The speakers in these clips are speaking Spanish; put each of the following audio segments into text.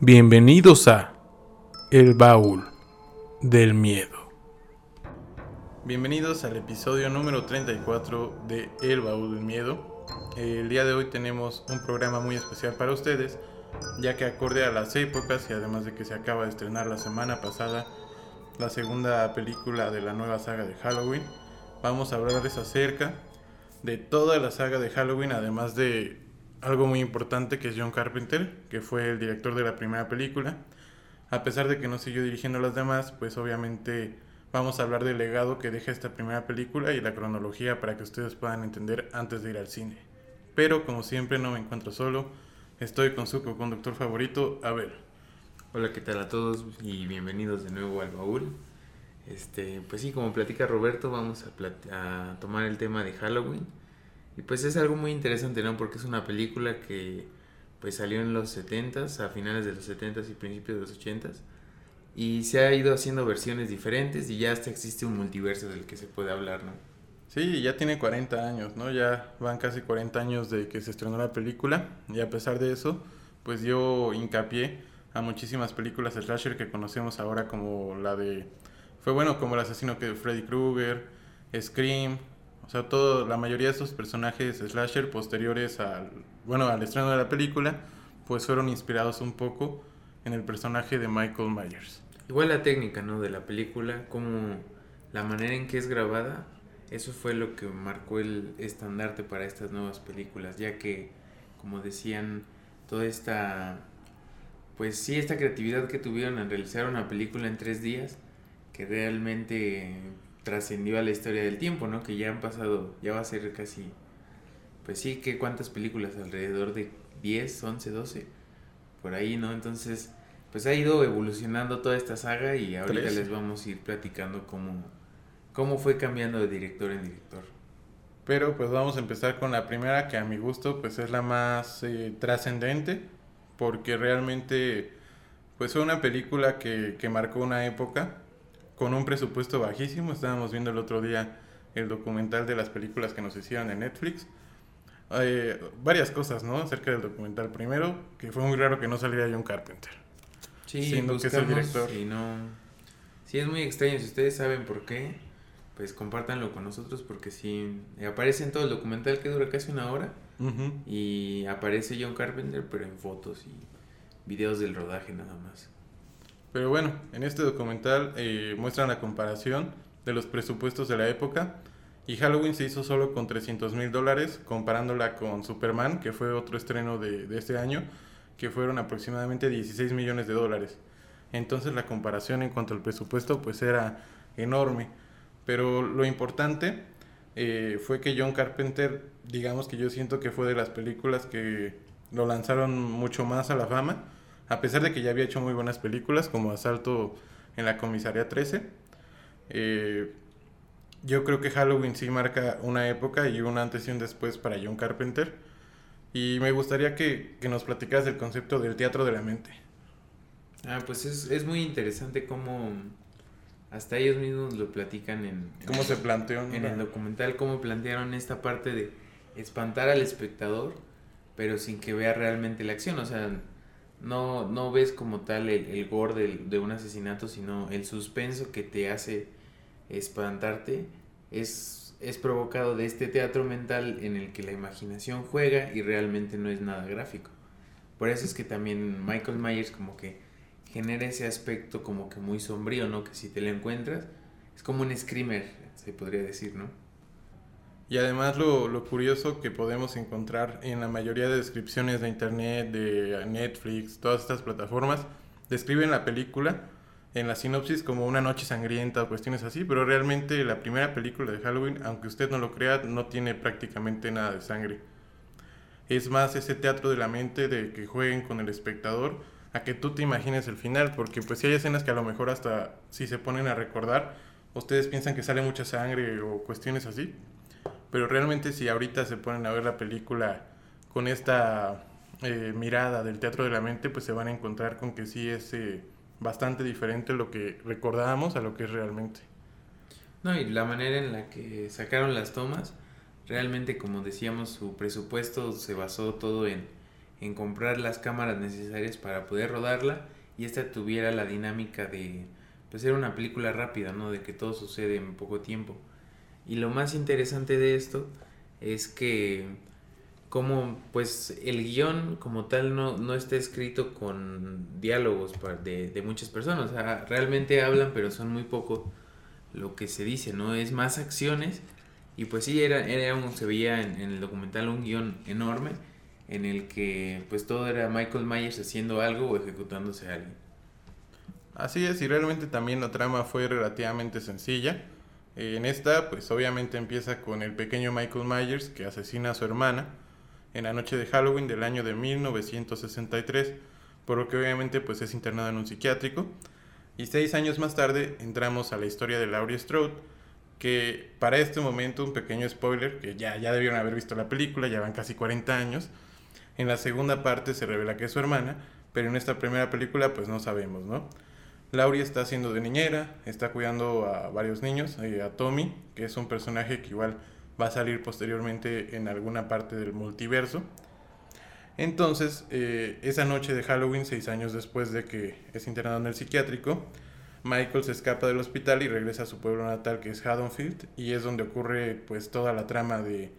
Bienvenidos a El Baúl del Miedo. Bienvenidos al episodio número 34 de El Baúl del Miedo. El día de hoy tenemos un programa muy especial para ustedes, ya que acorde a las épocas y además de que se acaba de estrenar la semana pasada la segunda película de la nueva saga de Halloween, vamos a hablarles acerca de toda la saga de Halloween, además de algo muy importante que es John Carpenter, que fue el director de la primera película. A pesar de que no siguió dirigiendo las demás, pues obviamente vamos a hablar del legado que deja esta primera película y la cronología para que ustedes puedan entender antes de ir al cine. Pero como siempre no me encuentro solo, estoy con su co-conductor favorito, Abel. Hola, ¿qué tal a todos? Y bienvenidos de nuevo al baúl. Este, pues sí, como platica Roberto, vamos a, a tomar el tema de Halloween y pues es algo muy interesante, ¿no? Porque es una película que pues salió en los 70s, a finales de los 70s y principios de los 80s. Y se ha ido haciendo versiones diferentes y ya hasta existe un multiverso del que se puede hablar, ¿no? Sí, ya tiene 40 años, ¿no? Ya van casi 40 años de que se estrenó la película y a pesar de eso, pues dio hincapié a muchísimas películas slasher que conocemos ahora como la de... Fue bueno como el asesino que Freddy Krueger, Scream, o sea, todo, la mayoría de estos personajes slasher posteriores al, bueno, al estreno de la película, pues fueron inspirados un poco en el personaje de Michael Myers. Igual la técnica, ¿no? De la película, como la manera en que es grabada, eso fue lo que marcó el estandarte para estas nuevas películas, ya que, como decían, toda esta, pues sí, esta creatividad que tuvieron en realizar una película en tres días, que realmente trascendió a la historia del tiempo, ¿no? Que ya han pasado, ya va a ser casi, pues sí, que cuántas películas, alrededor de 10, 11, 12, por ahí, ¿no? Entonces, pues ha ido evolucionando toda esta saga y ahorita les vamos a ir platicando cómo, cómo fue cambiando de director en director. Pero pues vamos a empezar con la primera que a mi gusto pues es la más eh, trascendente porque realmente pues fue una película que, que marcó una época con un presupuesto bajísimo. Estábamos viendo el otro día el documental de las películas que nos hicieron en Netflix. Eh, varias cosas, ¿no? Acerca del documental. Primero, que fue muy raro que no saliera John Carpenter. Sí, siendo que es el director. Y no... Sí, es muy extraño. Si ustedes saben por qué, pues compártanlo con nosotros porque sí, aparece en todo el documental que dura casi una hora. Y aparece John Carpenter, pero en fotos y videos del rodaje nada más. Pero bueno, en este documental eh, muestran la comparación de los presupuestos de la época y Halloween se hizo solo con 300 mil dólares comparándola con Superman, que fue otro estreno de, de este año, que fueron aproximadamente 16 millones de dólares. Entonces la comparación en cuanto al presupuesto pues era enorme. Pero lo importante eh, fue que John Carpenter, digamos que yo siento que fue de las películas que lo lanzaron mucho más a la fama a pesar de que ya había hecho muy buenas películas como Asalto en la Comisaría 13. Eh, yo creo que Halloween sí marca una época y un antes y un después para John Carpenter. Y me gustaría que, nos platicaras del concepto del teatro de la mente. Ah, pues es, muy interesante cómo hasta ellos mismos lo platican en... ¿Cómo se planteó? En el documental, cómo plantearon esta parte de espantar al espectador, pero sin que vea realmente la acción. O sea, no, no ves como tal el, el gore de un asesinato, sino el suspenso que te hace espantarte es, es provocado de este teatro mental en el que la imaginación juega y realmente no es nada gráfico. Por eso es que también Michael Myers como que genera ese aspecto como que muy sombrío, ¿no? Que si te lo encuentras es como un screamer, se podría decir, ¿no? Y además lo, lo, curioso que podemos encontrar en la mayoría de descripciones de internet, de Netflix, todas estas plataformas, describen la película en la sinopsis como una noche sangrienta o cuestiones así, pero realmente la primera película de Halloween, aunque usted no lo crea, no tiene prácticamente nada de sangre. Es más ese teatro de la mente de que jueguen con el espectador a que tú te imagines el final, porque pues si hay escenas que a lo mejor hasta si se ponen a recordar, ustedes piensan que sale mucha sangre o cuestiones así, pero realmente si ahorita se ponen a ver la película con esta eh, mirada del teatro de la mente, pues se van a encontrar con que sí es eh, bastante diferente lo que recordábamos a lo que es realmente. No, y la manera en la que sacaron las tomas, realmente como decíamos, su presupuesto se basó todo en, en comprar las cámaras necesarias para poder rodarla y esta tuviera la dinámica de pues era una película rápida, ¿no? De que todo sucede en poco tiempo. Y lo más interesante de esto es que como pues el guion como tal no, no está escrito con diálogos de, de muchas personas, realmente hablan pero son muy poco lo que se dice, ¿no? Es más acciones y pues sí, era, era un, se veía en, en el documental un guion enorme en el que pues todo era Michael Myers haciendo algo o ejecutándose a alguien. Así es, y realmente también la trama fue relativamente sencilla. En esta, pues obviamente empieza con el pequeño Michael Myers que asesina a su hermana en la noche de Halloween del año de 1963, por lo que obviamente pues es internado en un psiquiátrico. Y seis años más tarde entramos a la historia de Laurie Strode, que para este momento, un pequeño spoiler, que ya, ya debieron haber visto la película, ya van casi 40 años, en la segunda parte se revela que es su hermana, pero en esta primera película pues no sabemos, ¿no? Laurie está haciendo de niñera, está cuidando a varios niños, eh, a Tommy, que es un personaje que igual va a salir posteriormente en alguna parte del multiverso. Entonces, eh, esa noche de Halloween, seis años después de que es internado en el psiquiátrico, Michael se escapa del hospital y regresa a su pueblo natal que es Haddonfield y es donde ocurre pues toda la trama de,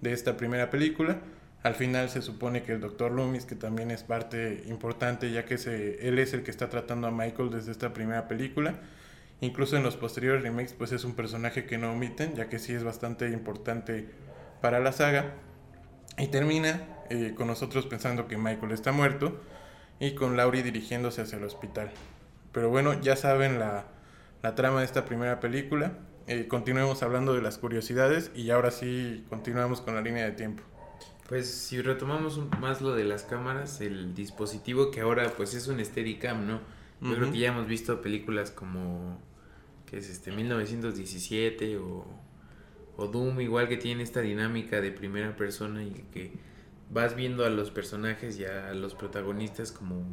de esta primera película. Al final se supone que el Dr. Loomis, que también es parte importante ya que él es el que está tratando a Michael desde esta primera película, Incluso en los posteriores remakes, pues es un personaje que no omiten, ya que sí es bastante importante para la saga. Y termina eh, con nosotros pensando que Michael está muerto y con Laurie dirigiéndose hacia el hospital. Pero bueno, ya saben la, la trama de esta primera película. Eh, continuemos hablando de las curiosidades y ahora sí continuamos con la línea de tiempo. Pues si retomamos más lo de las cámaras, el dispositivo que ahora pues es un Steadicam, ¿no? Yo creo que ya hemos visto películas como, que es este, 1917 o, o Doom, igual que tiene esta dinámica de primera persona y que vas viendo a los personajes y a los protagonistas como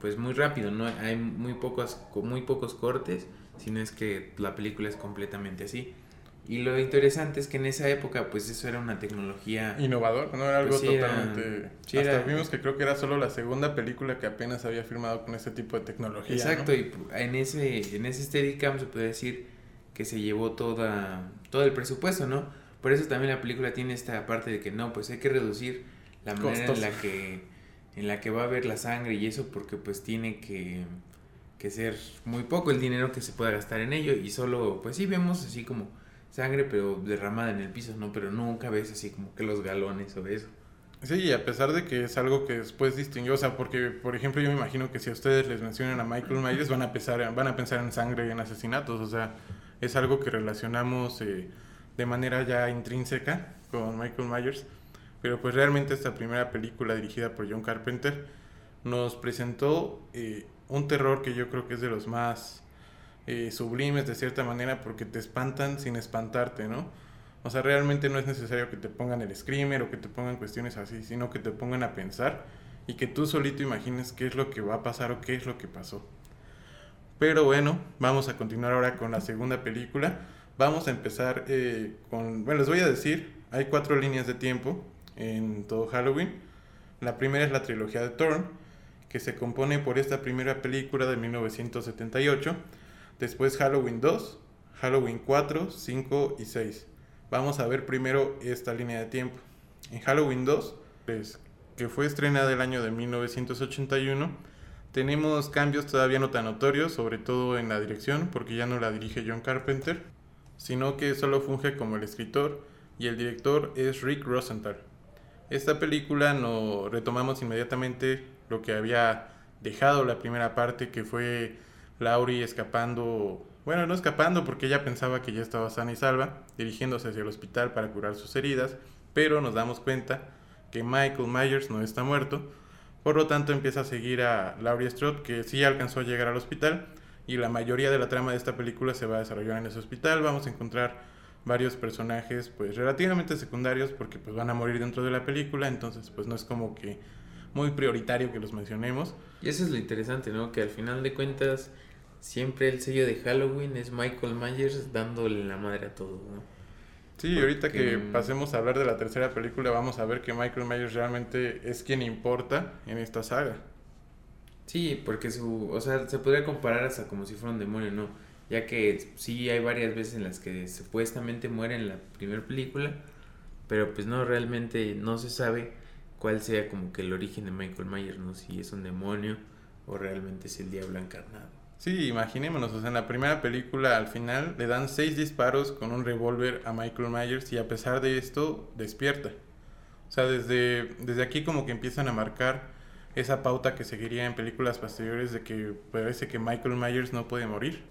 pues muy rápido, no hay muy pocos muy pocos cortes, sino es que la película es completamente así. Y lo interesante es que en esa época, pues eso era una tecnología... Innovador, no era algo pues totalmente... hasta vimos que creo que era solo la segunda película que apenas había firmado con este tipo de tecnología. Exacto, y en ese, en ese Steadicam se puede decir que se llevó toda, todo el presupuesto, ¿no? Por eso también la película tiene esta parte de que no, pues hay que reducir la manera en la que en la que va a haber la sangre y eso porque pues tiene que, que ser muy poco el dinero que se pueda gastar en ello y solo pues sí vemos así como sangre, pero derramada en el piso, ¿no? Pero nunca ves así como que los galones o eso. Sí, y a pesar de que es algo que después distinguió, o sea, porque, por ejemplo, yo me imagino que si a ustedes les mencionan a Michael Myers, van a pensar, van a pensar en sangre y en asesinatos, o sea, es algo que relacionamos eh, de manera ya intrínseca con Michael Myers, pero pues realmente esta primera película dirigida por John Carpenter nos presentó eh, un terror que yo creo que es de los más eh, sublimes de cierta manera porque te espantan sin espantarte, ¿no? O sea, realmente no es necesario que te pongan el screamer o que te pongan cuestiones así, sino que te pongan a pensar y que tú solito imagines qué es lo que va a pasar o qué es lo que pasó. Pero bueno, vamos a continuar ahora con la segunda película. Vamos a empezar eh, con, bueno, les voy a decir, hay cuatro líneas de tiempo en todo Halloween. La primera es la trilogía de Thorn, que se compone por esta primera película de 1978 Después Halloween 2, Halloween 4, 5 y 6. Vamos a ver primero esta línea de tiempo. En Halloween 2, pues, que fue estrenada el año de 1981, tenemos cambios todavía no tan notorios, sobre todo en la dirección, porque ya no la dirige John Carpenter, sino que solo funge como el escritor y el director es Rick Rosenthal. Esta película no retomamos inmediatamente lo que había dejado la primera parte, que fue Laurie escapando, bueno, no escapando porque ella pensaba que ya estaba sana y salva, dirigiéndose hacia el hospital para curar sus heridas, pero nos damos cuenta que Michael Myers no está muerto, por lo tanto empieza a seguir a Laurie Strode, que sí alcanzó a llegar al hospital, y la mayoría de la trama de esta película se va a desarrollar en ese hospital, vamos a encontrar varios personajes pues relativamente secundarios porque pues van a morir dentro de la película, entonces pues no es como que muy prioritario que los mencionemos. Y eso es lo interesante, ¿no? Que al final de cuentas siempre el sello de Halloween es Michael Myers dándole la madre a todo, ¿no? Sí, ahorita que pasemos a hablar de la tercera película, vamos a ver que Michael Myers realmente es quien importa en esta saga. Sí, porque su, o sea, se podría comparar hasta como si fuera un demonio, ¿no? Ya que sí hay varias veces en las que supuestamente muere en la primera película, pero pues no, realmente no se sabe cuál sea como que el origen de Michael Myers, ¿no? Si es un demonio o realmente es el diablo encarnado. Sí, imaginémonos, o sea, en la primera película al final le dan seis disparos con un revólver a Michael Myers y a pesar de esto despierta. O sea, desde, desde aquí como que empiezan a marcar esa pauta que seguiría en películas posteriores de que parece que Michael Myers no puede morir.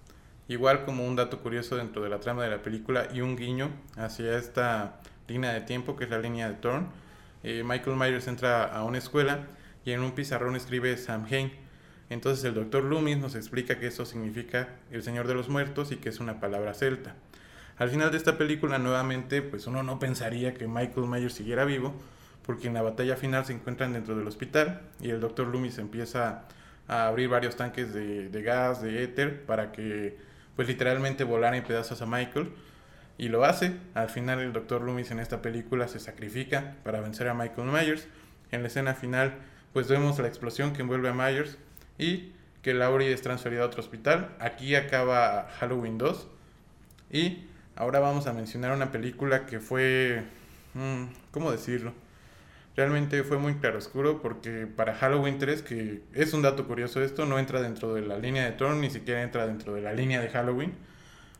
Igual como un dato curioso dentro de la trama de la película y un guiño hacia esta línea de tiempo que es la línea de Thorn. Eh, Michael Myers entra a una escuela y en un pizarrón escribe Sam Hain. Entonces el doctor Loomis nos explica que eso significa el Señor de los Muertos y que es una palabra celta. Al final de esta película nuevamente pues uno no pensaría que Michael Myers siguiera vivo, porque en la batalla final se encuentran dentro del hospital y el doctor Loomis empieza a abrir varios tanques de, gas, de éter, para que pues literalmente volara en pedazos a Michael. Y lo hace. Al final el doctor Loomis en esta película se sacrifica para vencer a Michael Myers. En la escena final pues vemos la explosión que envuelve a Myers y que Laurie es transferida a otro hospital. Aquí acaba Halloween 2. Y ahora vamos a mencionar una película que fue... Mm, ¿Cómo decirlo? realmente fue muy claroscuro porque para Halloween 3, que es un dato curioso esto, no entra dentro de la línea de Thorn, ni siquiera entra dentro de la línea de Halloween.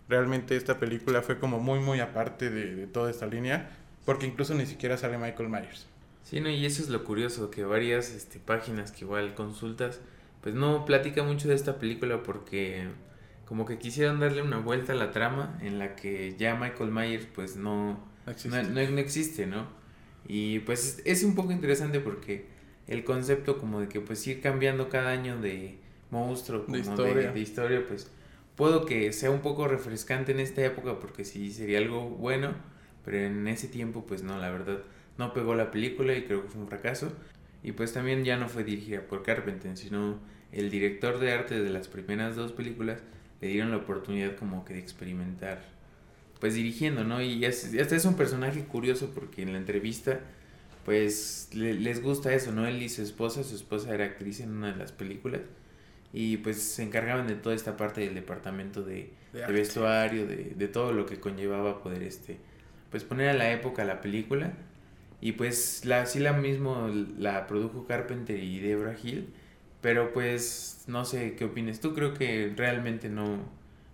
Realmente esta película fue como muy muy aparte de, toda esta línea, porque incluso ni siquiera sale Michael Myers. Sí, no, y eso es lo curioso, que varias este, páginas que igual consultas, pues no platica mucho de esta película porque como que quisieron darle una vuelta a la trama en la que ya Michael Myers pues no, no, no existe, ¿no? Y pues es un poco interesante porque el concepto como de que pues ir cambiando cada año de monstruo, como de historia, de, historia pues puedo que sea un poco refrescante en esta época porque sí sería algo bueno, pero en ese tiempo pues no, la verdad no pegó la película y creo que fue un fracaso. Y pues también ya no fue dirigida por Carpenter, sino el director de arte de las primeras dos películas le dieron la oportunidad como que de experimentar pues dirigiendo, ¿no? Y este es un personaje curioso porque en la entrevista pues les gusta eso, ¿no? Él y su esposa, su esposa era actriz en una de las películas y pues se encargaban de toda esta parte del departamento de, vestuario, de, de, todo lo que conllevaba poder este pues poner a la época la película y pues la sí la mismo la produjo Carpenter y Debra Hill, pero pues no sé qué opinas tú, creo que realmente no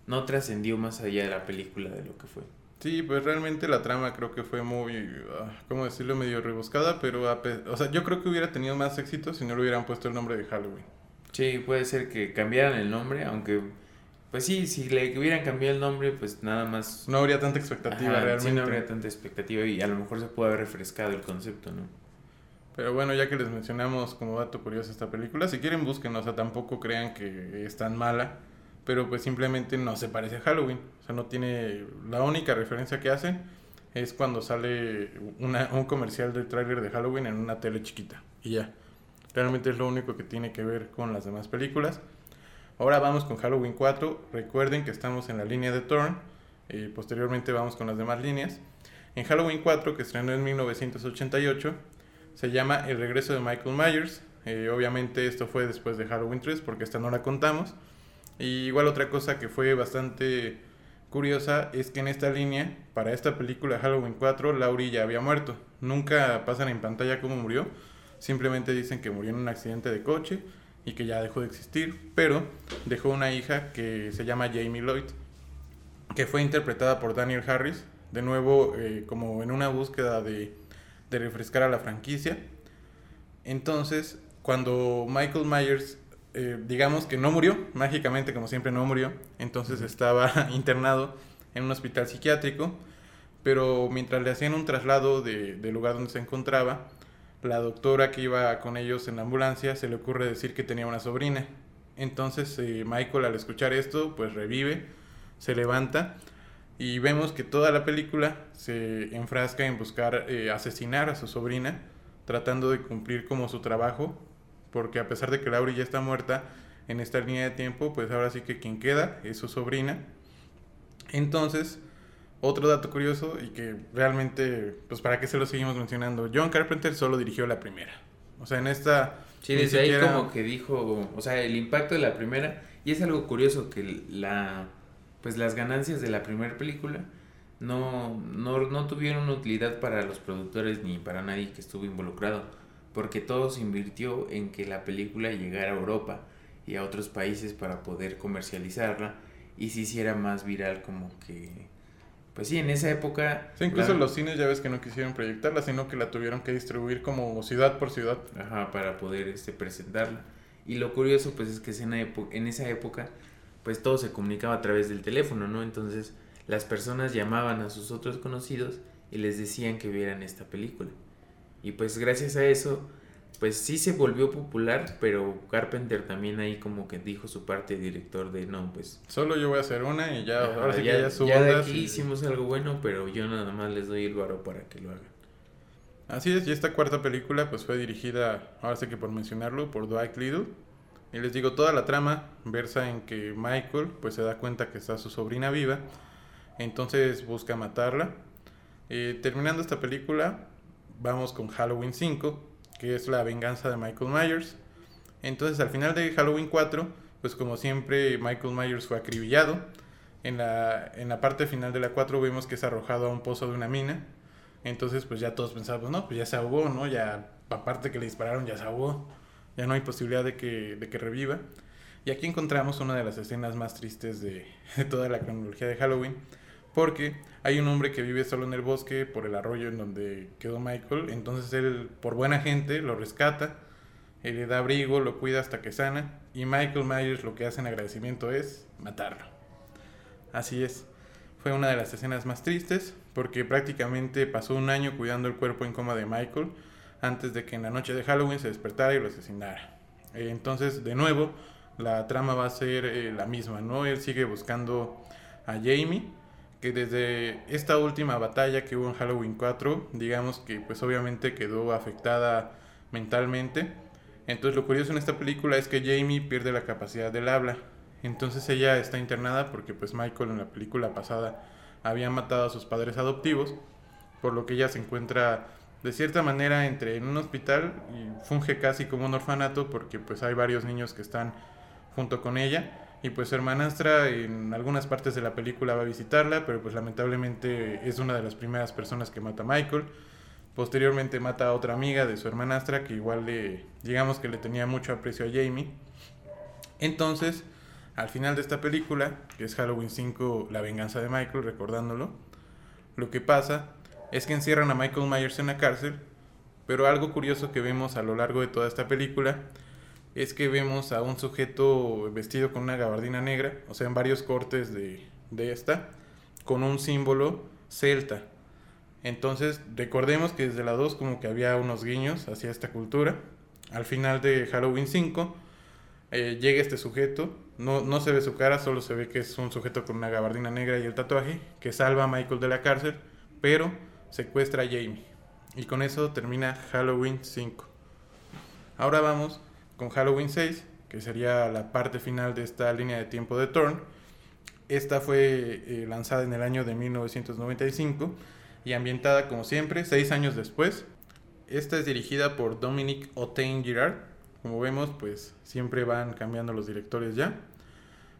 no trascendió más allá de la película de lo que fue. Sí, pues realmente la trama creo que fue muy, uh, ¿cómo decirlo? Medio rebuscada, pero, o sea, yo creo que hubiera tenido más éxito si no le hubieran puesto el nombre de Halloween. Sí, puede ser que cambiaran el nombre, aunque, pues sí, si le hubieran cambiado el nombre, pues nada más... No habría tanta expectativa realmente. Sí, no habría tanta expectativa y a lo mejor se puede haber refrescado el concepto, ¿no? Pero bueno, ya que les mencionamos como dato curioso esta película, si quieren búsquenla, o sea, tampoco crean que es tan mala pero pues simplemente no se parece a Halloween. O sea, no tiene... La única referencia que hacen es cuando sale una, un comercial de tráiler de Halloween en una tele chiquita. Y ya. Realmente es lo único que tiene que ver con las demás películas. Ahora vamos con Halloween 4. Recuerden que estamos en la línea de Thorn. Y posteriormente vamos con las demás líneas. En Halloween 4, que estrenó en 1988, se llama El regreso de Michael Myers. Eh, obviamente esto fue después de Halloween 3 porque esta no la contamos. Y igual otra cosa que fue bastante curiosa es que en esta línea, para esta película Halloween 4, Laurie ya había muerto. Nunca pasan en pantalla cómo murió, simplemente dicen que murió en un accidente de coche y que ya dejó de existir, pero dejó una hija que se llama Jamie Lloyd, que fue interpretada por Daniel Harris, de nuevo eh, como en una búsqueda de, de refrescar a la franquicia. Entonces, cuando Michael Myers eh, digamos que no murió, mágicamente como siempre no murió, entonces estaba internado en un hospital psiquiátrico, pero mientras le hacían un traslado del lugar donde se encontraba, la doctora que iba con ellos en la ambulancia se le ocurre decir que tenía una sobrina. Entonces eh, Michael al escuchar esto pues revive, se levanta y vemos que toda la película se enfrasca en buscar eh, asesinar a su sobrina, tratando de cumplir como su trabajo porque a pesar de que Laurie ya está muerta en esta línea de tiempo, pues ahora sí que quien queda es su sobrina. Entonces, otro dato curioso y que realmente, pues para qué se lo seguimos mencionando, John Carpenter solo dirigió la primera. O sea, en esta... Sí, desde ahí como que dijo, o sea, el impacto de la primera, y es algo curioso que la, pues las ganancias de la primera película no, no, no tuvieron utilidad para los productores ni para nadie que estuvo involucrado, porque todo se invirtió en que la película llegara a Europa y a otros países para poder comercializarla y se hiciera más viral como que pues sí, en esa época... Sí, incluso los cines ya ves que no quisieron proyectarla, sino que la tuvieron que distribuir como ciudad por ciudad. Ajá, para poder este, presentarla. Y lo curioso pues es que en, en esa época pues todo se comunicaba a través del teléfono, ¿no? Entonces las personas llamaban a sus otros conocidos y les decían que vieran esta película. Y pues gracias a eso pues sí se volvió popular, pero Carpenter también ahí como que dijo su parte director de no, pues... Solo yo voy a hacer una y ya, ahora sí ya, que ya su ya de aquí hicimos algo bueno, pero yo nada más les doy el varo para que lo hagan. Así es, y esta cuarta película pues fue dirigida, ahora sí que por mencionarlo, por Dwight Little. Y les digo, toda la trama versa en que Michael pues se da cuenta que está su sobrina viva, entonces busca matarla. Eh, terminando esta película, vamos con Halloween 5, que es la venganza de Michael Myers. Entonces al final de Halloween 4, pues como siempre Michael Myers fue acribillado. En la, en la parte final de la 4 vemos que es arrojado a un pozo de una mina. Entonces pues ya todos pensamos, no, pues ya se ahogó, ¿no? Ya aparte que le dispararon ya se ahogó. Ya no hay posibilidad de que, de que reviva. Y aquí encontramos una de las escenas más tristes de, de toda la cronología de Halloween porque hay un hombre que vive solo en el bosque por el arroyo en donde quedó Michael, entonces él por buena gente lo rescata, él le da abrigo, lo cuida hasta que sana y Michael Myers lo que hace en agradecimiento es matarlo. Así es, fue una de las escenas más tristes porque prácticamente pasó un año cuidando el cuerpo en coma de Michael antes de que en la noche de Halloween se despertara y lo asesinara. Entonces, de nuevo, la trama va a ser eh, la misma, ¿no? Él sigue buscando a Jamie que desde esta última batalla que hubo en Halloween 4, digamos que pues obviamente quedó afectada mentalmente. Entonces lo curioso en esta película es que Jamie pierde la capacidad del habla. Entonces ella está internada porque pues Michael en la película pasada había matado a sus padres adoptivos, por lo que ella se encuentra de cierta manera entre en un hospital y funge casi como un orfanato porque pues hay varios niños que están junto con ella y pues su hermanastra en algunas partes de la película va a visitarla, pero pues lamentablemente es una de las primeras personas que mata a Michael. Posteriormente mata a otra amiga de su hermanastra que igual le, digamos que le tenía mucho aprecio a Jamie. Entonces, al final de esta película, que es Halloween 5, La venganza de Michael, recordándolo, lo que pasa es que encierran a Michael Myers en la cárcel, pero algo curioso que vemos a lo largo de toda esta película es que vemos a un sujeto vestido con una gabardina negra, o sea, en varios cortes de, esta, con un símbolo celta. Entonces, recordemos que desde la 2 como que había unos guiños hacia esta cultura. Al final de Halloween 5 eh, llega este sujeto, no, no se ve su cara, solo se ve que es un sujeto con una gabardina negra y el tatuaje, que salva a Michael de la cárcel, pero secuestra a Jamie. Y con eso termina Halloween 5. Ahora vamos con Halloween 6, que sería la parte final de esta línea de tiempo de Thorn. Esta fue eh, lanzada en el año de 1995 y ambientada como siempre seis años después. Esta es dirigida por Dominic Otain Girard. Como vemos, pues siempre van cambiando los directores ya.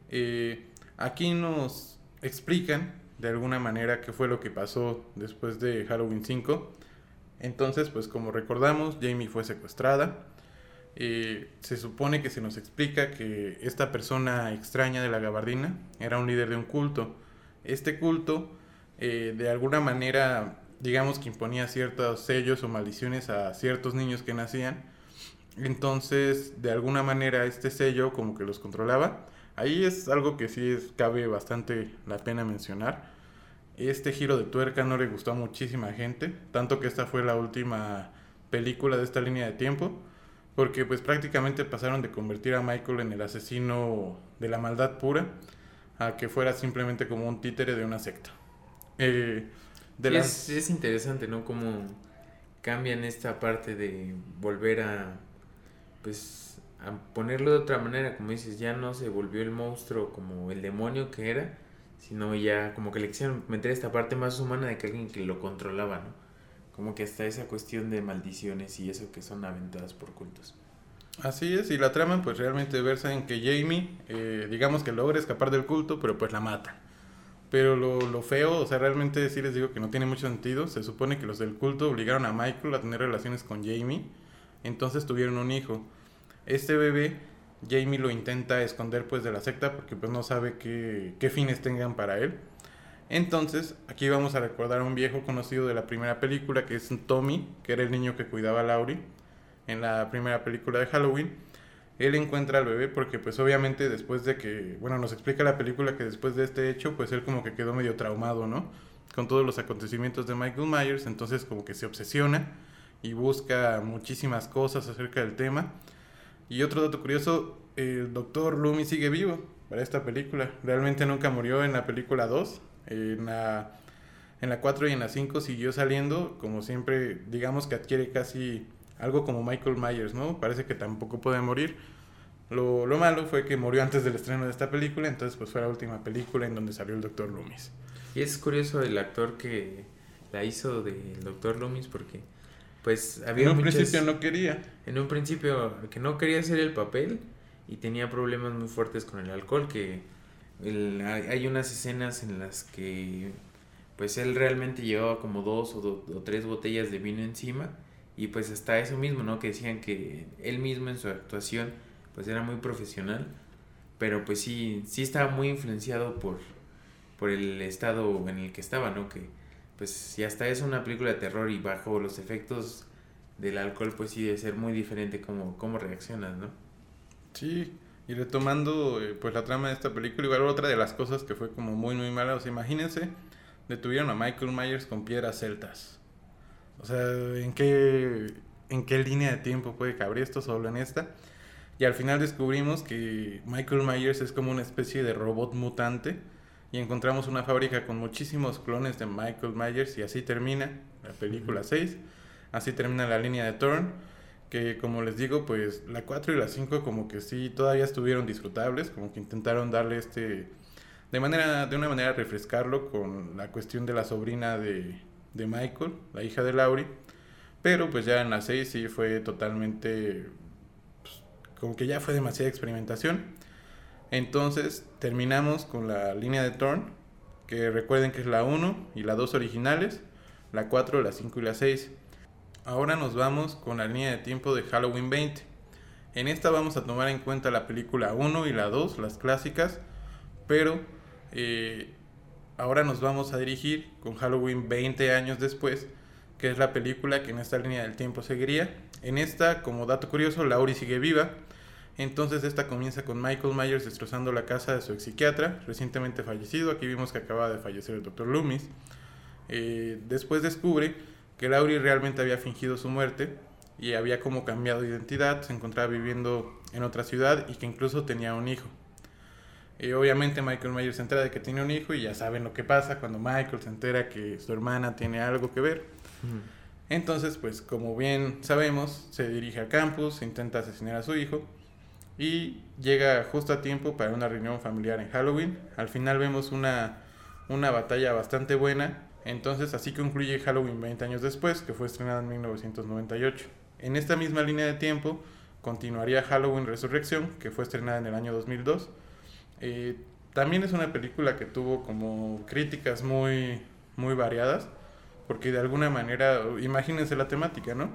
Eh, aquí nos explican de alguna manera qué fue lo que pasó después de Halloween 5. Entonces, pues como recordamos, Jamie fue secuestrada eh, se supone que se nos explica que esta persona extraña de la gabardina era un líder de un culto. Este culto, eh, de alguna manera, digamos que imponía ciertos sellos o maldiciones a ciertos niños que nacían. Entonces, de alguna manera, este sello como que los controlaba. Ahí es algo que sí es, cabe bastante la pena mencionar. Este giro de tuerca no le gustó a muchísima gente, tanto que esta fue la última película de esta línea de tiempo porque pues prácticamente pasaron de convertir a Michael en el asesino de la maldad pura a que fuera simplemente como un títere de una secta. Eh, es, es, interesante, ¿no? Cómo cambian esta parte de volver a, pues, a ponerlo de otra manera, como dices, ya no se volvió el monstruo como el demonio que era, sino ya como que le quisieron meter esta parte más humana de que alguien que lo controlaba, ¿no? Como que hasta esa cuestión de maldiciones y eso que son aventadas por cultos. Así es, y la trama pues realmente versa en que Jamie, eh, digamos que logra escapar del culto, pero pues la mata. Pero lo, lo, feo, o sea, realmente sí les digo que no tiene mucho sentido. Se supone que los del culto obligaron a Michael a tener relaciones con Jamie, entonces tuvieron un hijo. Este bebé, Jamie lo intenta esconder pues de la secta porque pues no sabe qué, qué fines tengan para él. Entonces, aquí vamos a recordar a un viejo conocido de la primera película, que es Tommy, que era el niño que cuidaba a Laurie en la primera película de Halloween. Él encuentra al bebé porque pues obviamente después de que, bueno, nos explica la película que después de este hecho, pues él como que quedó medio traumado, ¿no? Con todos los acontecimientos de Michael Myers, entonces como que se obsesiona y busca muchísimas cosas acerca del tema. Y otro dato curioso, el doctor Loomis sigue vivo para esta película. Realmente nunca murió en la película 2. En la, en la 4 y en la 5 siguió saliendo. Como siempre, digamos que adquiere casi algo como Michael Myers, ¿no? Parece que tampoco puede morir. Lo, lo, malo fue que murió antes del estreno de esta película, entonces pues fue la última película en donde salió el Dr. Loomis. Y es curioso el actor que la hizo del Dr. Loomis porque pues había En un principio no quería. En un principio que no quería hacer el papel y tenía problemas muy fuertes con el alcohol que el, hay unas escenas en las que pues él realmente llevaba como dos o, do, o tres botellas de vino encima y pues hasta eso mismo, ¿no? Que decían que él mismo en su actuación pues era muy profesional, pero pues sí, sí estaba muy influenciado por, por el estado en el que estaba, ¿no? Que pues si hasta es una película de terror y bajo los efectos del alcohol, pues sí debe ser muy diferente cómo, cómo reaccionas, ¿no? Sí, y retomando eh, pues la trama de esta película, igual otra de las cosas que fue como muy muy mala, o sea, imagínense, detuvieron a Michael Myers con piedras celtas. O sea, ¿en qué, ¿en qué línea de tiempo puede caber esto solo en esta? Y al final descubrimos que Michael Myers es como una especie de robot mutante y encontramos una fábrica con muchísimos clones de Michael Myers y así termina la película 6, así termina la línea de Thorn, que como les digo, pues la 4 y la 5 como que sí todavía estuvieron disfrutables, como que intentaron darle este de manera de una manera refrescarlo con la cuestión de la sobrina de, de Michael, la hija de Laurie, pero pues ya en la 6 sí fue totalmente pues, como que ya fue demasiada experimentación. Entonces terminamos con la línea de Thorn, que recuerden que es la 1 y la 2 originales, la 4, la 5 y la 6. Ahora nos vamos con la línea de tiempo de Halloween 20. En esta vamos a tomar en cuenta la película 1 y la 2, las clásicas, pero eh, ahora nos vamos a dirigir con Halloween 20 años después, que es la película que en esta línea del tiempo seguiría. En esta, como dato curioso, Laurie sigue viva, entonces esta comienza con Michael Myers destrozando la casa de su ex psiquiatra, recientemente fallecido. Aquí vimos que acaba de fallecer el Dr. Loomis. Eh, después descubre que Laurie realmente había fingido su muerte y había como cambiado de identidad, se encontraba viviendo en otra ciudad y que incluso tenía un hijo. Eh, obviamente Michael Myers se entera de que tiene un hijo y ya saben lo que pasa cuando Michael se entera que su hermana tiene algo que ver. Entonces, pues como bien sabemos, se dirige al campus, intenta asesinar a su hijo y llega justo a tiempo para una reunión familiar en Halloween. Al final vemos una, una batalla bastante buena. Entonces así concluye Halloween 20 años después, que fue estrenada en 1998. En esta misma línea de tiempo continuaría Halloween Resurrección, que fue estrenada en el año 2002. Eh, también es una película que tuvo como críticas muy, muy variadas, porque de alguna manera, imagínense la temática, ¿no?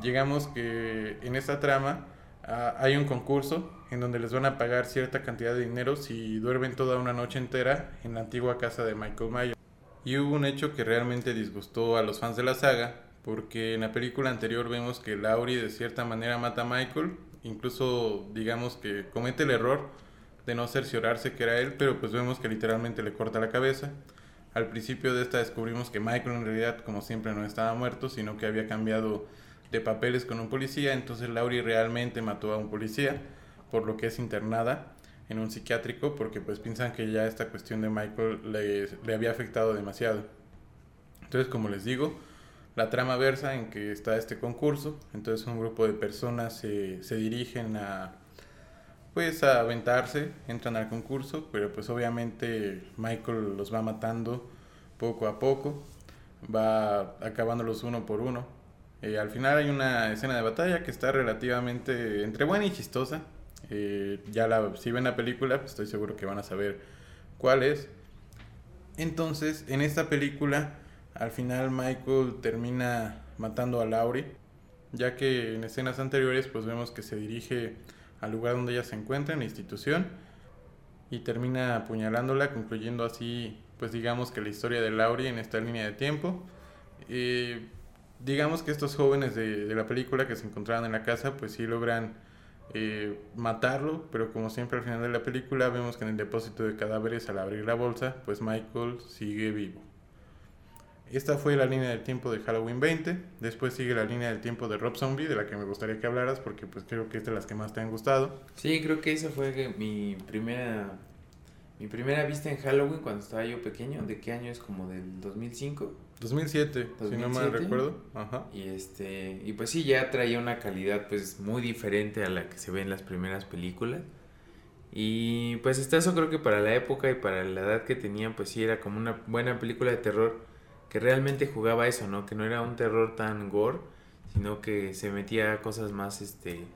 Llegamos que en esta trama Uh, hay un concurso en donde les van a pagar cierta cantidad de dinero si duermen toda una noche entera en la antigua casa de Michael Myers. Y hubo un hecho que realmente disgustó a los fans de la saga, porque en la película anterior vemos que Laurie de cierta manera mata a Michael, incluso digamos que comete el error de no cerciorarse que era él, pero pues vemos que literalmente le corta la cabeza. Al principio de esta descubrimos que Michael en realidad como siempre no estaba muerto, sino que había cambiado de papeles con un policía, entonces Laurie realmente mató a un policía, por lo que es internada en un psiquiátrico, porque pues piensan que ya esta cuestión de Michael le, le había afectado demasiado. Entonces, como les digo, la trama versa en que está este concurso, entonces un grupo de personas se, se dirigen a, pues a aventarse, entran al concurso, pero pues obviamente Michael los va matando poco a poco, va acabándolos uno por uno. Eh, al final hay una escena de batalla que está relativamente entre buena y chistosa. Eh, ya la, si ven la película, pues estoy seguro que van a saber cuál es. Entonces, en esta película, al final Michael termina matando a Laurie, ya que en escenas anteriores pues vemos que se dirige al lugar donde ella se encuentra, en la institución, y termina apuñalándola, concluyendo así, pues digamos que la historia de Laurie en esta línea de tiempo. Eh, digamos que estos jóvenes de, de, la película que se encontraban en la casa, pues sí logran eh, matarlo, pero como siempre al final de la película vemos que en el depósito de cadáveres al abrir la bolsa, pues Michael sigue vivo. Esta fue la línea del tiempo de Halloween 20. Después sigue la línea del tiempo de Rob Zombie, de la que me gustaría que hablaras, porque pues creo que es de las que más te han gustado. Sí, creo que esa fue mi primera mi primera vista en Halloween cuando estaba yo pequeño. ¿De qué año es? Como del 2005. 2007, 2007, si no mal recuerdo. Ajá. Y este y pues sí ya traía una calidad pues muy diferente a la que se ve en las primeras películas. Y pues hasta eso creo que para la época y para la edad que tenían pues sí era como una buena película de terror que realmente jugaba eso, ¿no? Que no era un terror tan gore, sino que se metía a cosas más, este,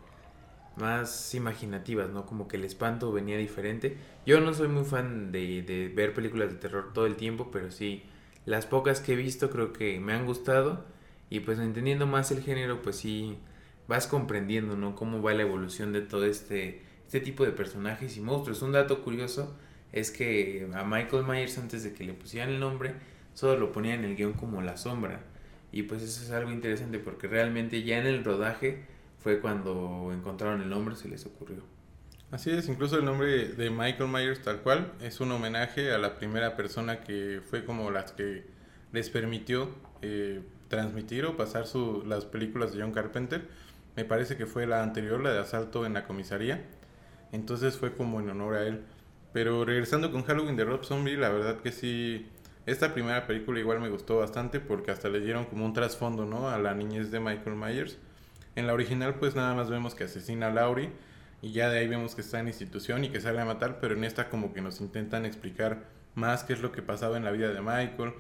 más imaginativas, ¿no? Como que el espanto venía diferente. Yo no soy muy fan de, de ver películas de terror todo el tiempo, pero sí, las pocas que he visto creo que me han gustado y pues entendiendo más el género, pues sí, vas comprendiendo, ¿no? Cómo va la evolución de todo este, este tipo de personajes y monstruos. Un dato curioso es que a Michael Myers antes de que le pusieran el nombre, solo lo ponía en el guion como la sombra. Y pues eso es algo interesante porque realmente ya en el rodaje fue cuando encontraron el nombre, se les ocurrió. Así es, incluso el nombre de Michael Myers tal cual es un homenaje a la primera persona que fue como las que les permitió eh, transmitir o pasar su, las películas de John Carpenter. Me parece que fue la anterior, la de Asalto en la comisaría. Entonces fue como en honor a él. Pero regresando con Halloween de Rob Zombie, la verdad que sí esta primera película igual me gustó bastante porque hasta le dieron como un trasfondo, ¿no? A la niñez de Michael Myers. En la original pues nada más vemos que asesina a Laurie y ya de ahí vemos que está en institución y que sale a matar, pero en esta como que nos intentan explicar más qué es lo que pasaba en la vida de Michael.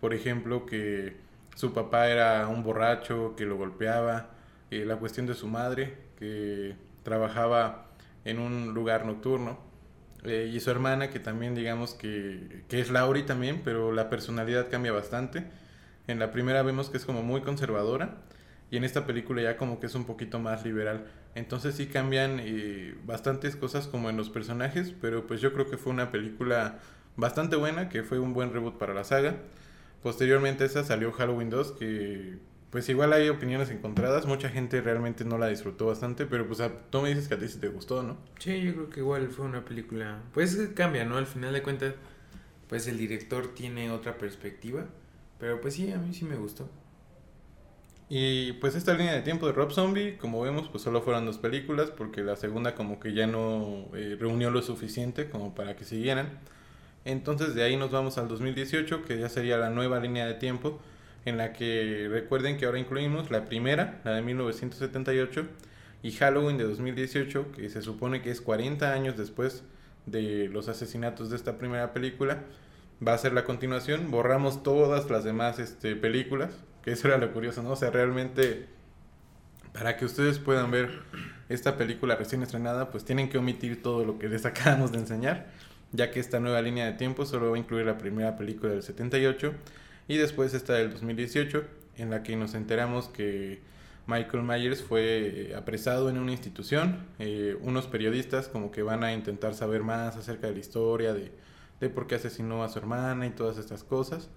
Por ejemplo, que su papá era un borracho, que lo golpeaba, eh, la cuestión de su madre, que trabajaba en un lugar nocturno eh, y su hermana, que también digamos que, que es Laurie también, pero la personalidad cambia bastante. En la primera vemos que es como muy conservadora y en esta película ya como que es un poquito más liberal. Entonces sí cambian eh, bastantes cosas como en los personajes, pero pues yo creo que fue una película bastante buena, que fue un buen reboot para la saga. Posteriormente esa salió Halloween 2, que pues igual hay opiniones encontradas, mucha gente realmente no la disfrutó bastante, pero pues tú me dices que a ti sí te gustó, ¿no? Sí, yo creo que igual fue una película, pues cambia, ¿no? Al final de cuentas, pues el director tiene otra perspectiva, pero pues sí, a mí sí me gustó. Y pues esta línea de tiempo de Rob Zombie, como vemos, pues solo fueron dos películas, porque la segunda como que ya no eh, reunió lo suficiente como para que siguieran. Entonces de ahí nos vamos al 2018, que ya sería la nueva línea de tiempo en la que recuerden que ahora incluimos la primera, la de 1978, y Halloween de 2018, que se supone que es 40 años después de los asesinatos de esta primera película. Va a ser la continuación, borramos todas las demás este, películas, que eso era lo curioso, ¿no? O sea, realmente, para que ustedes puedan ver esta película recién estrenada, pues tienen que omitir todo lo que les acabamos de enseñar, ya que esta nueva línea de tiempo solo va a incluir la primera película del 78 y después está del 2018, en la que nos enteramos que Michael Myers fue eh, apresado en una institución. Eh, unos periodistas como que van a intentar saber más acerca de la historia, de, de por qué asesinó a su hermana y todas estas cosas.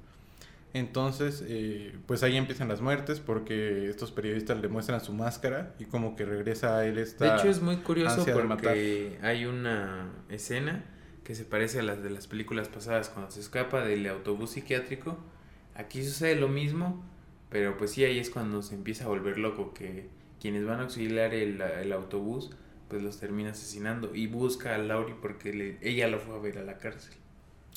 Entonces, eh, pues ahí empiezan las muertes porque estos periodistas le muestran su máscara y como que regresa a él esta... De hecho es muy curioso porque hay una escena que se parece a las de las películas pasadas cuando se escapa del autobús psiquiátrico Aquí sucede lo mismo, pero pues sí, ahí es cuando se empieza a volver loco, que quienes van a auxiliar el, el autobús, pues los termina asesinando y busca a Laurie porque ella lo fue a ver a la cárcel.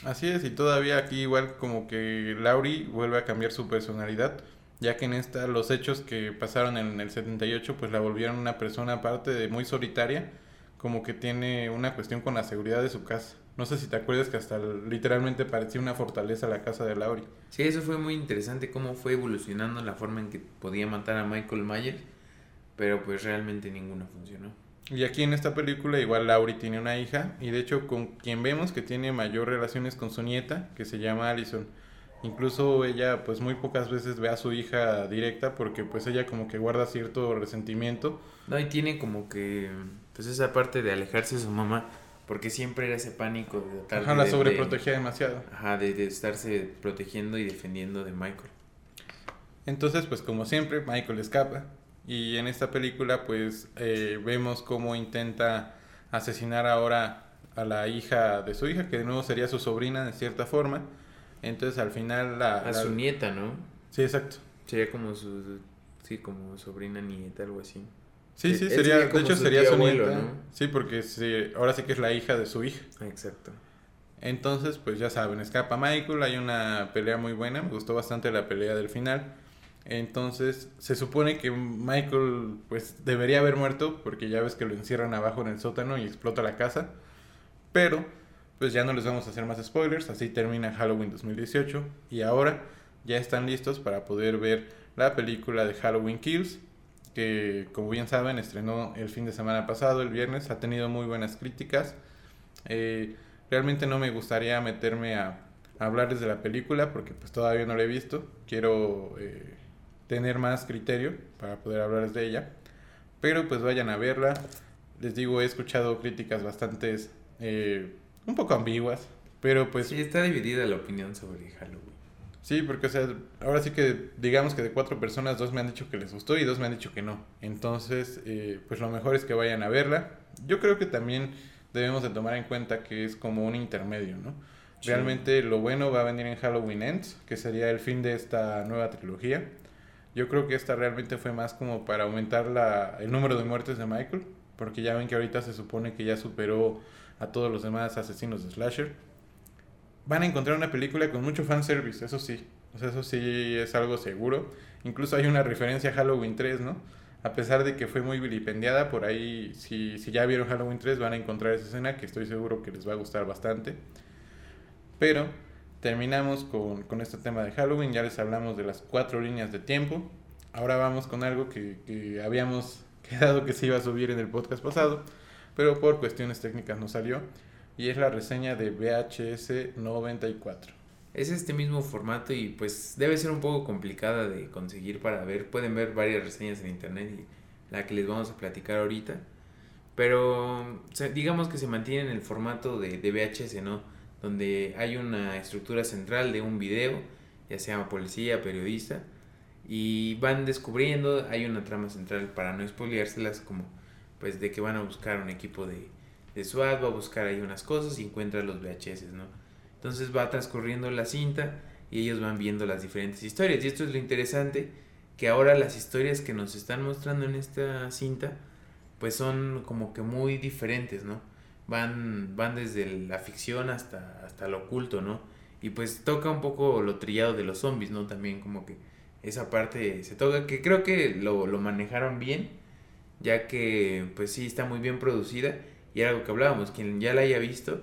Así es, y todavía aquí igual como que Laurie vuelve a cambiar su personalidad, ya que en esta los hechos que pasaron en el 78 pues la volvieron una persona aparte de muy solitaria, como que tiene una cuestión con la seguridad de su casa. No sé si te acuerdas que hasta literalmente parecía una fortaleza la casa de Laurie. Sí, eso fue muy interesante cómo fue evolucionando la forma en que podía matar a Michael Myers, pero pues realmente ninguno funcionó. Y aquí en esta película igual Laurie tiene una hija y de hecho con quien vemos que tiene mayor relaciones con su nieta, que se llama Allison. Incluso ella pues muy pocas veces ve a su hija directa porque pues ella como que guarda cierto resentimiento. No, y tiene como que pues esa parte de alejarse de su mamá porque siempre era ese pánico de tratar Ajá, la sobreprotegía demasiado. Ajá, de, estarse protegiendo y defendiendo de Michael. Entonces, pues como siempre, Michael escapa. Y en esta película, pues eh, vemos cómo intenta asesinar ahora a la hija de su hija, que de nuevo sería su sobrina de cierta forma. Entonces al final la... A su nieta, ¿no? Sí, exacto. Sería como su... Sí, como sobrina nieta, algo así. Sí, sí, sería, de hecho sería su nieta. Sí, porque sí, ahora sí que es la hija de su hija. Exacto. Entonces, pues ya saben, escapa Michael, hay una pelea muy buena, me gustó bastante la pelea del final. Entonces, se supone que Michael pues debería haber muerto porque ya ves que lo encierran abajo en el sótano y explota la casa. Pero pues ya no les vamos a hacer más spoilers, así termina Halloween 2018 y ahora ya están listos para poder ver la película de Halloween Kills que como bien saben estrenó el fin de semana pasado, el viernes, ha tenido muy buenas críticas. Eh, realmente no me gustaría meterme a, hablarles de la película porque pues todavía no la he visto. Quiero eh, tener más criterio para poder hablarles de ella. Pero pues vayan a verla. Les digo, he escuchado críticas bastante eh, un poco ambiguas. Pero pues... Sí, está dividida la opinión sobre Halloween. Sí, porque o sea, ahora sí que digamos que de cuatro personas, dos me han dicho que les gustó y dos me han dicho que no. Entonces, eh, pues lo mejor es que vayan a verla. Yo creo que también debemos de tomar en cuenta que es como un intermedio, ¿no? Realmente lo bueno va a venir en Halloween Ends, que sería el fin de esta nueva trilogía. Yo creo que esta realmente fue más como para aumentar la, el número de muertes de Michael, porque ya ven que ahorita se supone que ya superó a todos los demás asesinos de Slasher van a encontrar una película con mucho fanservice, eso sí. O sea, eso sí es algo seguro. Incluso hay una referencia a Halloween 3, ¿no? A pesar de que fue muy vilipendiada, por ahí, si, si ya vieron Halloween 3, van a encontrar esa escena que estoy seguro que les va a gustar bastante. Pero terminamos con, con este tema de Halloween, ya les hablamos de las cuatro líneas de tiempo. Ahora vamos con algo que, que habíamos quedado que se iba a subir en el podcast pasado, pero por cuestiones técnicas no salió y es la reseña de VHS 94. Es este mismo formato y pues debe ser un poco complicada de conseguir para ver. Pueden ver varias reseñas en internet y la que les vamos a platicar ahorita. Pero digamos que se mantiene en el formato de, de VHS, ¿no? Donde hay una estructura central de un video, ya sea policía, periodista, y van descubriendo, hay una trama central para no spoileárselas como pues de que van a buscar un equipo de, de SWAT, va a buscar ahí unas cosas y encuentra los VHS, ¿no? Entonces va transcurriendo la cinta y ellos van viendo las diferentes historias. Y esto es lo interesante, que ahora las historias que nos están mostrando en esta cinta, pues son como que muy diferentes, ¿no? Van, van desde la ficción hasta, hasta lo oculto, ¿no? Y pues toca un poco lo trillado de los zombies, ¿no? También como que esa parte se toca, que creo que lo, lo manejaron bien, ya que pues sí está muy bien producida y era algo que hablábamos, quien ya la haya visto,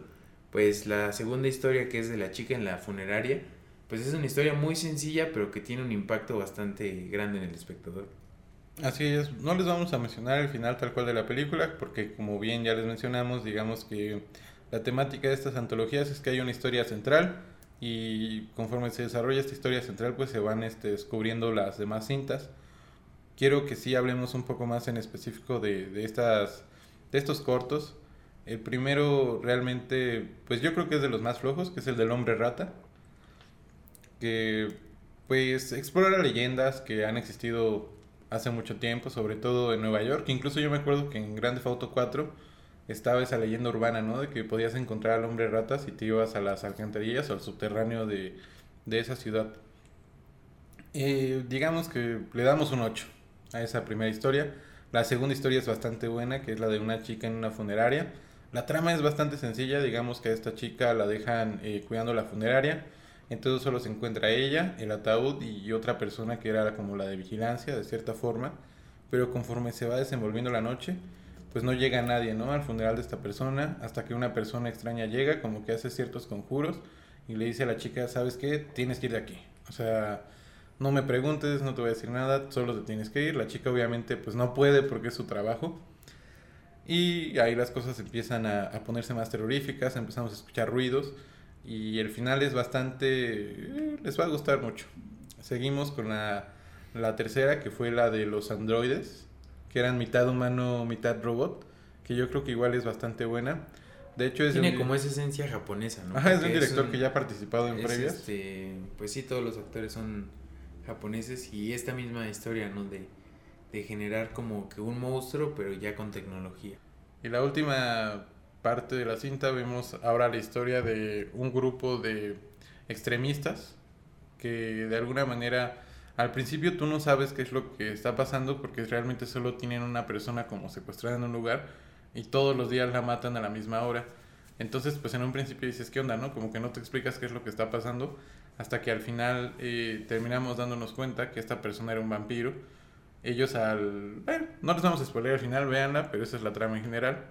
pues la segunda historia que es de la chica en la funeraria, pues es una historia muy sencilla, pero que tiene un impacto bastante grande en el espectador. Así es, no les vamos a mencionar el final tal cual de la película, porque como bien ya les mencionamos, digamos que la temática de estas antologías es que hay una historia central y conforme se desarrolla esta historia central, pues se van este, descubriendo las demás cintas. Quiero que sí hablemos un poco más en específico de, de, estas, de estos cortos, el primero realmente, pues yo creo que es de los más flojos, que es el del hombre rata. Que pues explora leyendas que han existido hace mucho tiempo, sobre todo en Nueva York. Incluso yo me acuerdo que en Grande Auto 4 estaba esa leyenda urbana, ¿no? De que podías encontrar al hombre rata si te ibas a las alcantarillas o al subterráneo de, de esa ciudad. Y digamos que le damos un 8 a esa primera historia. La segunda historia es bastante buena, que es la de una chica en una funeraria la trama es bastante sencilla, digamos que a esta chica la dejan eh, cuidando la funeraria, entonces solo se encuentra ella, el ataúd y otra persona que era como la de vigilancia de cierta forma, pero conforme se va desenvolviendo la noche, pues no llega nadie, ¿no? Al funeral de esta persona, hasta que una persona extraña llega, como que hace ciertos conjuros y le dice a la chica, ¿sabes qué? Tienes que ir de aquí. O sea, no me preguntes, no te voy a decir nada, solo te tienes que ir. La chica obviamente pues no puede porque es su trabajo. Y ahí las cosas empiezan a, a ponerse más terroríficas, empezamos a escuchar ruidos y el final es bastante... Eh, les va a gustar mucho. Seguimos con la, la tercera, que fue la de los androides, que eran mitad humano, mitad robot, que yo creo que igual es bastante buena. De hecho, es Tiene un- como esa esencia japonesa, ¿no? Ajá, es de un Porque director un- que ya ha participado en es previas. este, pues sí, todos los actores son japoneses y esta misma historia, ¿no? De, de generar como que un monstruo, pero ya con tecnología. Y la última parte de la cinta vemos ahora la historia de un grupo de extremistas que de alguna manera al principio tú no sabes qué es lo que está pasando porque realmente solo tienen una persona como secuestrada en un lugar y todos los días la matan a la misma hora. Entonces pues en un principio dices, ¿qué onda? no? Como que no te explicas qué es lo que está pasando hasta que al final eh, terminamos dándonos cuenta que esta persona era un vampiro. Ellos al... No les vamos a spoiler al final, véanla, pero esa es la trama en general.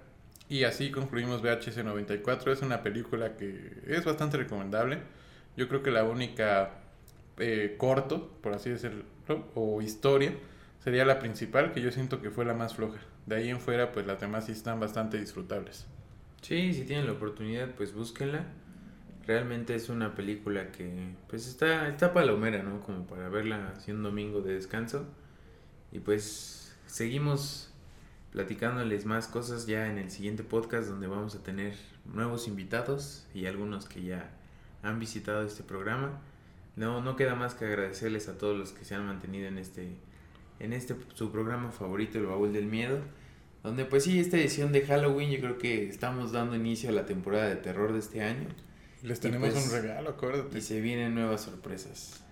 Y así concluimos VHS 94. Es una película que es bastante recomendable. Yo creo que la única eh, corto, por así decirlo, o historia, sería la principal, que yo siento que fue la más floja. De ahí en fuera, pues las demás sí están bastante disfrutables. Sí, si tienen la oportunidad, pues búsquenla. Realmente es una película que, pues está, está palomera, ¿no? Como para verla así un domingo de descanso. Y pues seguimos platicándoles más cosas ya en el siguiente podcast donde vamos a tener nuevos invitados y algunos que ya han visitado este programa. No, no queda más que agradecerles a todos los que se han mantenido en este, en este su programa favorito, El Baúl del Miedo. Donde pues sí, esta edición de Halloween yo creo que estamos dando inicio a la temporada de terror de este año. Les tenemos pues- un regalo, acuérdate. Y se vienen nuevas sorpresas.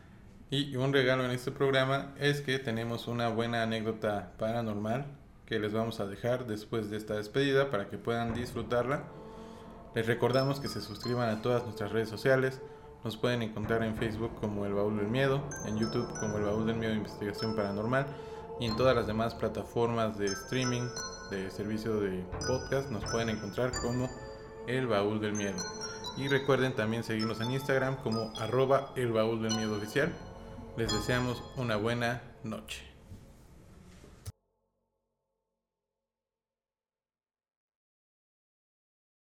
Y un regalo en este programa es que tenemos una buena anécdota paranormal que les vamos a dejar después de esta despedida para que puedan disfrutarla. Les recordamos que se suscriban a todas nuestras redes sociales. Nos pueden encontrar en Facebook como El Baúl del Miedo, en YouTube como El Baúl del Miedo Investigación Paranormal y en todas las demás plataformas de streaming, de servicio de podcast, nos pueden encontrar como El Baúl del Miedo. Y recuerden también seguirnos en Instagram como arroba El Baúl del Miedo Oficial. Les deseamos una buena noche.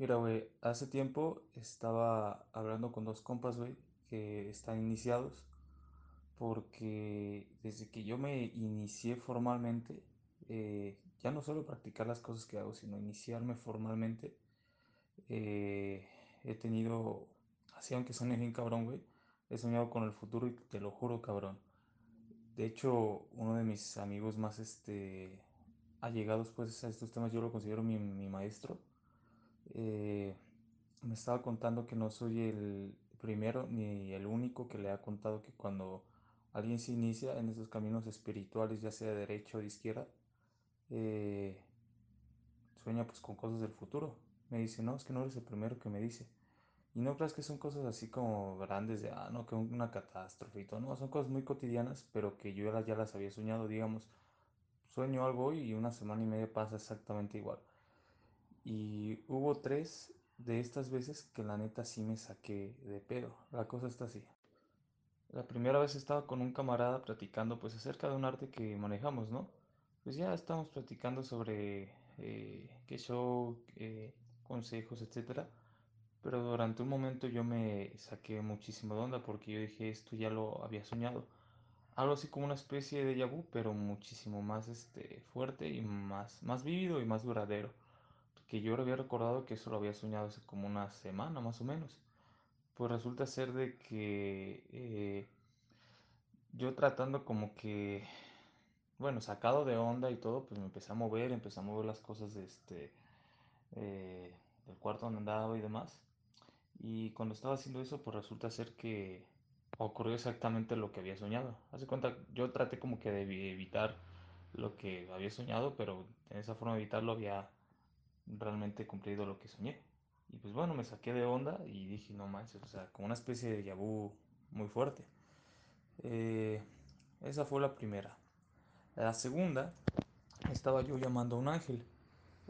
Mira, güey, hace tiempo estaba hablando con dos compas, güey, que están iniciados, porque desde que yo me inicié formalmente, eh, ya no solo practicar las cosas que hago, sino iniciarme formalmente, eh, he tenido, así aunque suene bien cabrón, güey, he soñado con el futuro y te lo juro, cabrón. De hecho, uno de mis amigos más, este, allegados, pues, a estos temas, yo lo considero mi, mi maestro eh, me estaba contando que no soy el primero ni el único que le ha contado que cuando alguien se inicia en esos caminos espirituales, ya sea de derecha o de izquierda, eh, sueña pues con cosas del futuro. Me dice, no, es que no eres el primero que me dice. Y no creas que son cosas así como grandes de, ah, no, que una catástrofe y todo, no, son cosas muy cotidianas, pero que yo ya las, había soñado, digamos, sueño algo y una semana y media pasa exactamente igual. Y hubo tres de estas veces que la neta sí me saqué de pedo. La cosa está así. La primera vez estaba con un camarada platicando pues acerca de un arte que manejamos, ¿no? Pues ya estamos platicando sobre eh, qué show, eh, consejos, etcétera. Pero durante un momento yo me saqué muchísimo de onda porque yo dije esto ya lo había soñado. Algo así como una especie de déjà pero muchísimo más este, fuerte y más, más vívido y más duradero que yo había recordado que eso lo había soñado hace como una semana más o menos. Pues resulta ser de que eh, yo tratando como que bueno, sacado de onda y todo, pues me empecé a mover, empecé a mover las cosas este, eh, del cuarto donde andaba y demás. Y cuando estaba haciendo eso, pues resulta ser que ocurrió exactamente lo que había soñado. Hace cuenta, yo traté como que de evitar lo que había soñado, pero en esa forma de evitarlo había realmente cumplido lo que soñé. Y pues bueno, me saqué de onda y dije, no manches, o sea, como una especie de yabú muy fuerte. Eh, esa fue la primera. La segunda, estaba yo llamando a un ángel.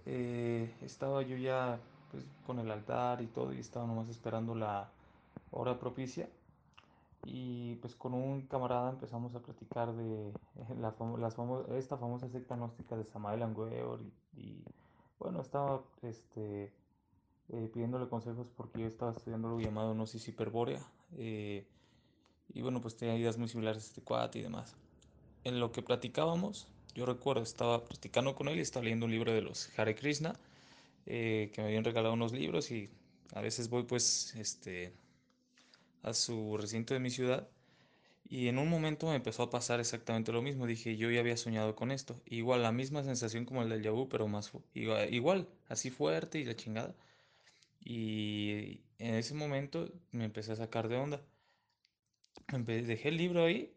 Eh, estaba yo ya pues, con el altar y todo y estaba nomás esperando la hora propicia. Y pues con un camarada empezamos a platicar de la las esta famosa secta gnóstica de Samael Weor y, y, bueno, estaba este, eh, pidiéndole consejos porque yo estaba estudiando algo llamado Gnosis Hiperbórea. Eh, y bueno, pues tenía ideas muy similares a este cuate y demás. En lo que platicábamos, yo recuerdo, estaba platicando con él y estaba leyendo un libro de los Hare Krishna, eh, que me habían regalado unos libros y a veces voy pues este, a su recinto de mi ciudad. Y en un momento me empezó a pasar exactamente lo mismo. Dije, yo ya había soñado con esto. Igual, la misma sensación como el del Yabu, pero más igual, así fuerte y la chingada. Y en ese momento me empecé a sacar de onda. Dejé el libro ahí,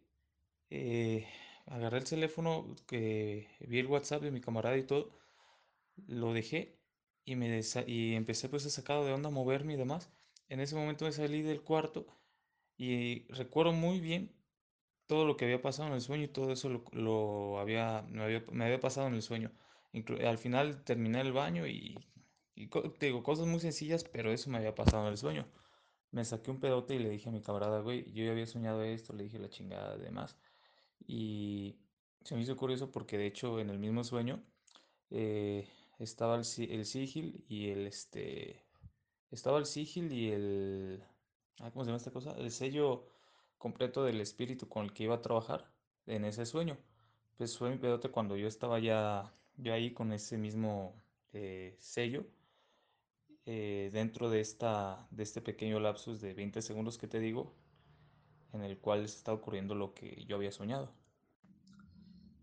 eh, agarré el teléfono, que vi el WhatsApp de mi camarada y todo, lo dejé y, me y empecé pues a sacar de onda, a moverme y demás. En ese momento me salí del cuarto y recuerdo muy bien todo lo que había pasado en el sueño y todo eso lo, había, me había, pasado en el sueño. al final terminé el baño y, y te digo, cosas muy sencillas, pero eso me había pasado en el sueño. Me saqué un pedote y le dije a mi camarada, güey, yo ya había soñado esto, le dije la chingada de demás. Y se me hizo curioso porque de hecho en el mismo sueño eh, estaba el, el sigil y el este estaba el sigil y el ah, ¿cómo se llama esta cosa? El sello completo del espíritu con el que iba a trabajar en ese sueño. Pues fue mi pedote cuando yo estaba ya, yo ahí con ese mismo eh, sello eh, dentro de, esta, de este pequeño lapsus de 20 segundos que te digo, en el cual está ocurriendo lo que yo había soñado.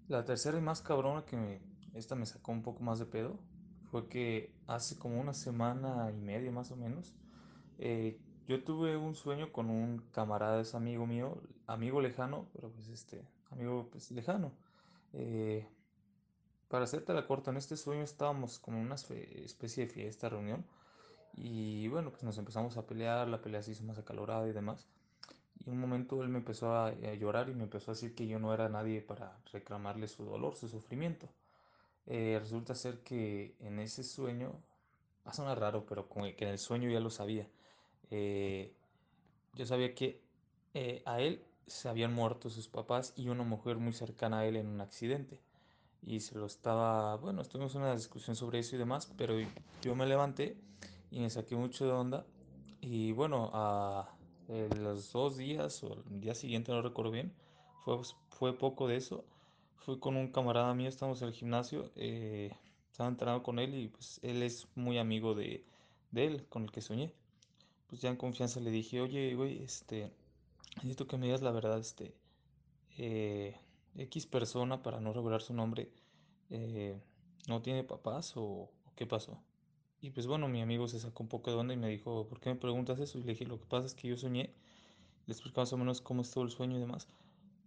La tercera y más cabrona que me, esta me sacó un poco más de pedo fue que hace como una semana y media más o menos, eh, yo tuve un sueño con un camarada, es amigo mío, amigo lejano, pero pues este, amigo pues lejano. Eh, para hacerte la corta, en este sueño estábamos como una especie de fiesta, reunión, y bueno, pues nos empezamos a pelear, la pelea se hizo más acalorada y demás. Y un momento él me empezó a, llorar y me empezó a decir que yo no era nadie para reclamarle su dolor, su sufrimiento. Eh, resulta ser que en ese sueño, va a sonar raro, pero como que en el sueño ya lo sabía. Eh, yo sabía que eh, a él se habían muerto sus papás y una mujer muy cercana a él en un accidente. Y se lo estaba, bueno, estuvimos en una discusión sobre eso y demás, pero yo me levanté y me saqué mucho de onda. Y bueno, a los dos días o el día siguiente, no recuerdo bien, fue, fue poco de eso. Fui con un camarada mío, estamos en el gimnasio, eh, estaba entrenando con él y pues él es muy amigo de, de él, con el que soñé. Pues ya en confianza le dije, oye, güey, este, necesito que me digas la verdad, este, eh, X persona, para no revelar su nombre, eh, ¿no tiene papás o, qué pasó? Y pues bueno, mi amigo se sacó un poco de onda y me dijo, ¿por qué me preguntas eso? Y le dije, lo que pasa es que yo soñé, le expliqué más o menos cómo estuvo el sueño y demás.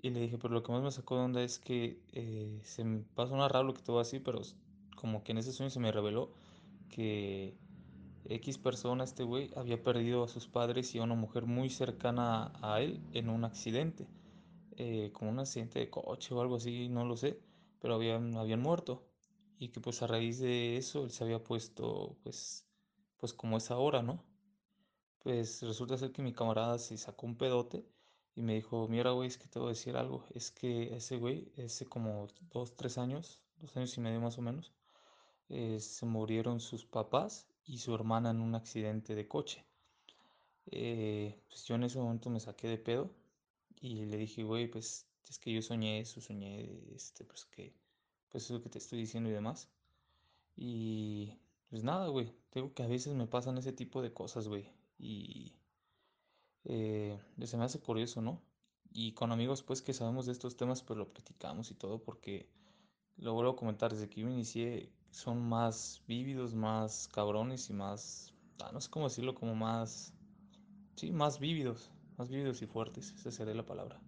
Y le dije, pero lo que más me sacó de onda es que eh, se me pasó una raro lo que te voy a decir, pero como que en ese sueño se me reveló que X persona, este güey, había perdido a sus padres y a una mujer muy cercana a él en un accidente, eh, como un accidente de coche o algo así, no lo sé, pero habían, habían muerto y que pues a raíz de eso él se había puesto pues pues como es ahora, ¿no? Pues resulta ser que mi camarada se sacó un pedote y me dijo, mira güey, es que te voy a decir algo, es que ese güey, ese como dos, tres años, dos años y medio más o menos, eh, se murieron sus papás y su hermana en un accidente de coche. Eh, pues yo en ese momento me saqué de pedo y le dije, güey, pues es que yo soñé eso, soñé, este, pues que pues eso que te estoy diciendo y demás. Y pues nada, güey. Tengo que a veces me pasan ese tipo de cosas, güey. Y eh, se me hace curioso, ¿no? y con amigos pues que sabemos de estos temas pues lo platicamos y todo porque lo vuelvo a comentar desde que yo inicié son más vívidos, más cabrones y más, ah, no sé cómo decirlo, como más, sí, más vívidos, más vívidos y fuertes, esa sería la palabra.